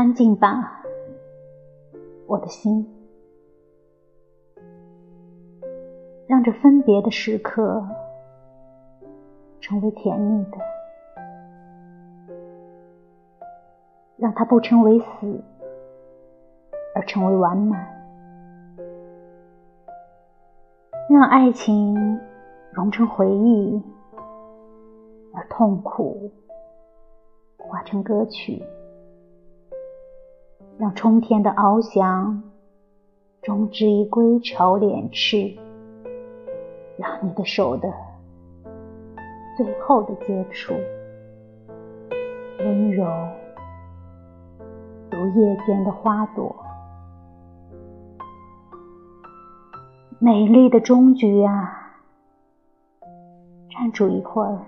安静吧，我的心，让这分别的时刻成为甜蜜的，让它不成为死，而成为完满，让爱情融成回忆，而痛苦化成歌曲。让冲天的翱翔终止于归巢敛翅，让你的手的最后的接触温柔如夜间的花朵，美丽的终局啊！站住一会儿，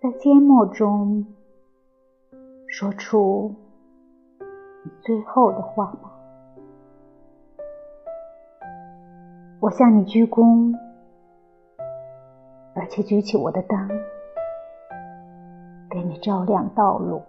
在缄默中。说出你最后的话吧。我向你鞠躬，而且举起我的灯，给你照亮道路。